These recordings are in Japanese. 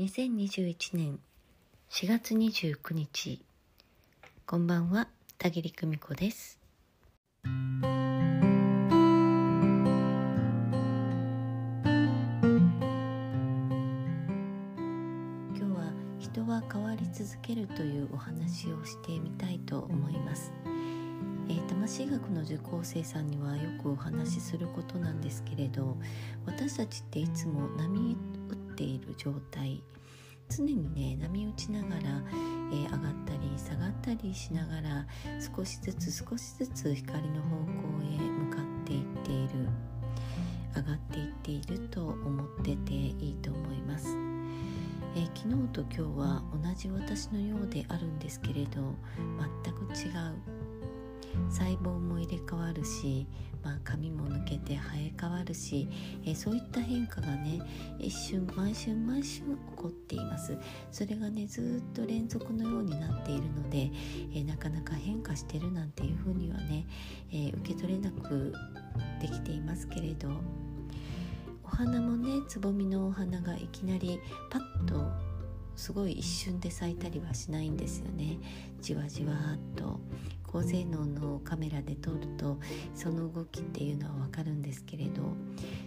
2021年4月29日こんばんは田切久美子です。今日は人は変わり続けるというお話をしてみたいと思います。えー、魂学の受講生さんにはよくお話しすることなんですけれど私たちっていつも波ている状態。常にね波打ちながら、えー、上がったり下がったりしながら少しずつ少しずつ光の方向へ向かっていっている。上がっていっていると思ってていいと思います、えー、昨日と今日は同じ私のようであるんですけれど全く違う。細胞も入れ替わるし、まあ、髪も抜けて生え変わるし、えそういった変化がね一瞬毎春毎春起こっています。それがねずっと連続のようになっているので、えなかなか変化してるなんていうふうにはね、え受け取れなくできていますけれどお花もねつぼみのお花がいきなりパッとすごい一瞬で咲いたりはしないんですよね。じわじわっと。高性能のカメラで撮るとその動きっていうのはわかるんですけれど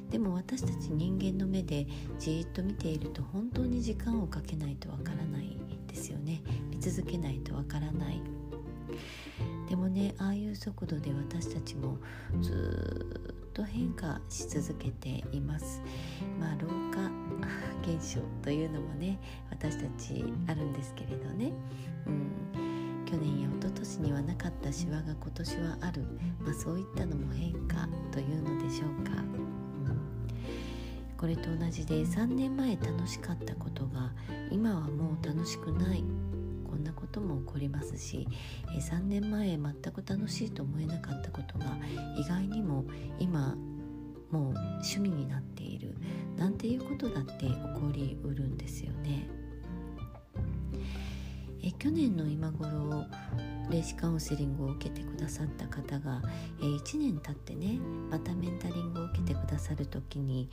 でも私たち人間の目でじっと見ていると本当に時間をかけないとわからないですよね。見続けないとわからない。でもねああいう速度で私たちもずっと変化し続けています。まあ老化現象というのもね私たちあるんですけれどね、うん、去年や一昨年にはなかったシワが今年はある、まあ、そういったのも変化というのでしょうか、うん、これと同じで3年前楽しかったことが今はもう楽しくない。こんなことも起こりますし、3年前全く楽しいと思えなかったことが意外にも今もう趣味になっている。なんていうことだって起こりうるんですよね。去年の今頃霊視カウンセリングを受けてくださった方が、え1年経ってねまたメンタリングを受けてくださる時に、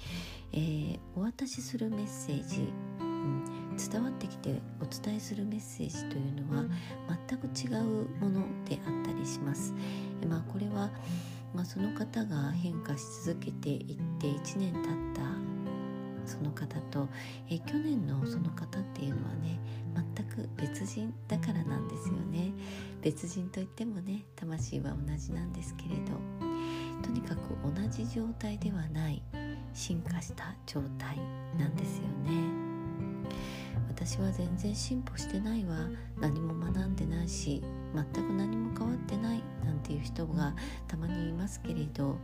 えー、お渡しするメッセージ、うん、伝わってきてお伝えするメッセージというのは全く違うものであったりします。えまあ、これはまあ、その方が変化し続けていって1年経ったその方とえ去年のその方っていうのはね全く別人だからなんですよね別人といってもね魂は同じなんですけれどとにかく同じ状態ではない進化した状態なんですよね。私は全然進歩してないわ何も学んでないし全く何う人がたまにいますけれど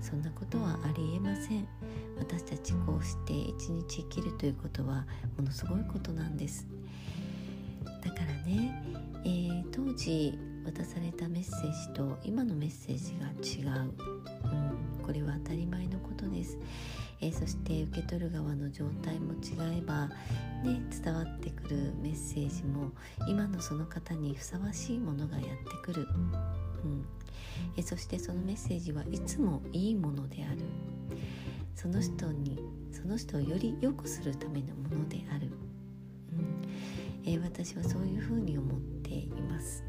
そんなことはありえません。私たちこうして一日生きるということはものすごいことなんです。だからね、えー、当時渡されたメッセージと今のメッセージが違う、うん、これは当たり前のことです。えー、そして受け取る側の状態も違えば、ね、伝わってくるメッセージも今のその方にふさわしいものがやってくる、うん。え、そしてそのメッセージはいつもいいものである。その人にその人をより良くするためのものである、うん。え、私はそういうふうに思っています。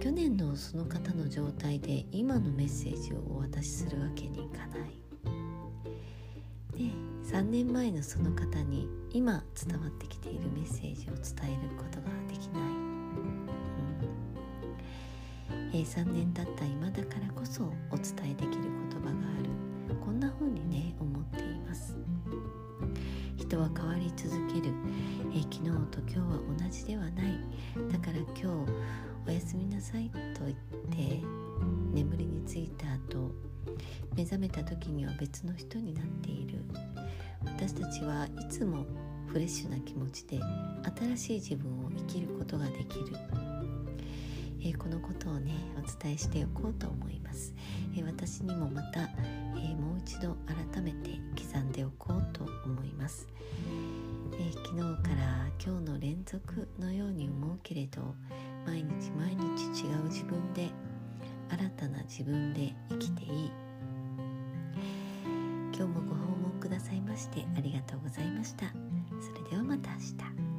去年のその方の状態で今のメッセージをお渡しするわけにいかない。で3年前のその方に今伝わってきているメッセージを伝えることがえー、3年経った今だからこそお伝えできる言葉がある。こんな風にね思っています。人は変わり続ける、えー、昨日と今日は同じではない。だから今日おやすみなさいと言って眠りについた後目覚めた時には別の人になっている。私たちはいつもフレッシュな気持ちで新しい自分を生きることができる、え、このことをねお伝えしておこうと思います、え、私にもまた、え、もう一度改めて刻んでおこうと思います、え昨日から今日の連続のように思うけれど毎日毎日違う自分で新たな自分で生きていい。今日もご訪問くださいましてありがとうございました。それではまた明日。